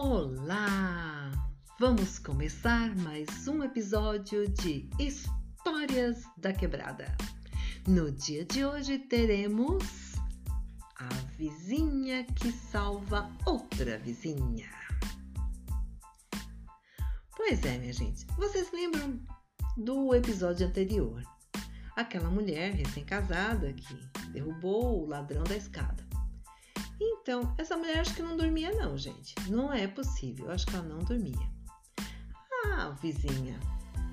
Olá! Vamos começar mais um episódio de Histórias da Quebrada. No dia de hoje teremos a vizinha que salva outra vizinha. Pois é, minha gente, vocês lembram do episódio anterior? Aquela mulher recém-casada que derrubou o ladrão da escada. Então, essa mulher acho que não dormia não, gente. Não é possível, acho que ela não dormia. A vizinha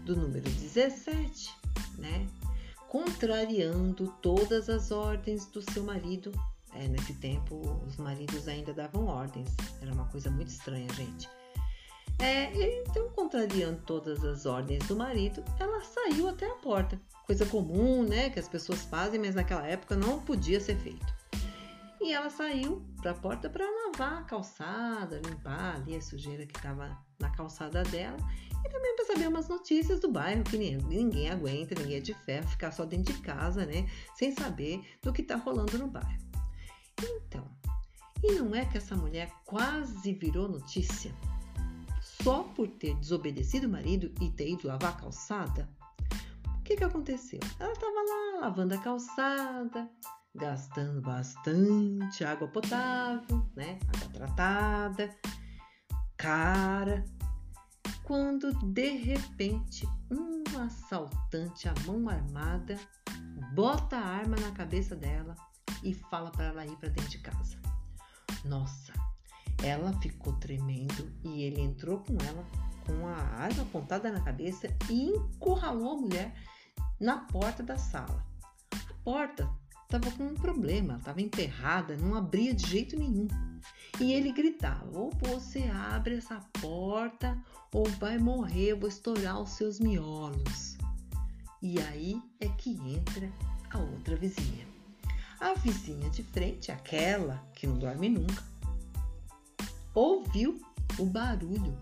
do número 17, né? Contrariando todas as ordens do seu marido. É, nesse tempo, os maridos ainda davam ordens. Era uma coisa muito estranha, gente. É, então, contrariando todas as ordens do marido, ela saiu até a porta. Coisa comum, né? Que as pessoas fazem, mas naquela época não podia ser feito. E ela saiu para a porta para lavar a calçada, limpar ali a sujeira que estava na calçada dela e também para saber umas notícias do bairro que ninguém aguenta, ninguém é de ferro ficar só dentro de casa, né? Sem saber do que está rolando no bairro. Então, e não é que essa mulher quase virou notícia só por ter desobedecido o marido e ter ido lavar a calçada? O que, que aconteceu? Ela estava lá lavando a calçada, gastando bastante água potável, né? Água tratada, cara. Quando de repente um assaltante à mão armada bota a arma na cabeça dela e fala para ela ir para dentro de casa. Nossa, ela ficou tremendo e ele entrou com ela com a arma apontada na cabeça e encurralou a mulher na porta da sala. A porta estava com um problema, estava emperrada, não abria de jeito nenhum. E ele gritava: ou você abre essa porta, ou vai morrer, vou estourar os seus miolos. E aí é que entra a outra vizinha. A vizinha de frente, aquela que não dorme nunca, ouviu o barulho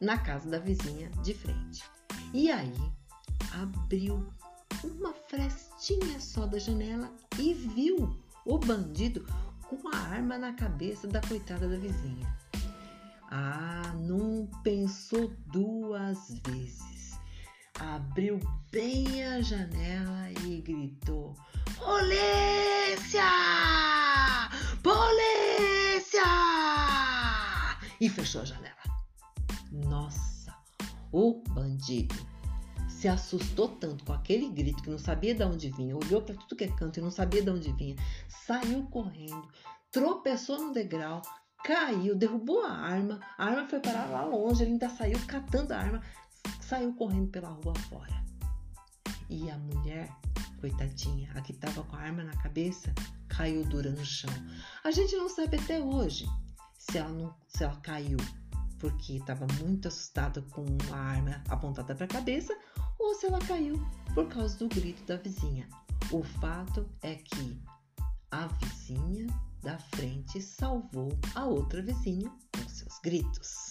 na casa da vizinha de frente. E aí abriu uma frestinha só da janela e viu o bandido com a arma na cabeça da coitada da vizinha. Ah, não pensou duas vezes. Abriu bem a janela e gritou: Polícia! Polícia! E fechou a janela. Nossa, o bandido se assustou tanto com aquele grito que não sabia de onde vinha, olhou para tudo que é canto e não sabia de onde vinha, saiu correndo, tropeçou no degrau, caiu, derrubou a arma, a arma foi parar lá longe, ele ainda saiu catando a arma, saiu correndo pela rua fora. E a mulher, coitadinha, a que estava com a arma na cabeça, caiu dura no chão. A gente não sabe até hoje se ela, não, se ela caiu porque estava muito assustada com a arma apontada para a cabeça ou se ela caiu por causa do grito da vizinha. O fato é que a vizinha da frente salvou a outra vizinha com seus gritos.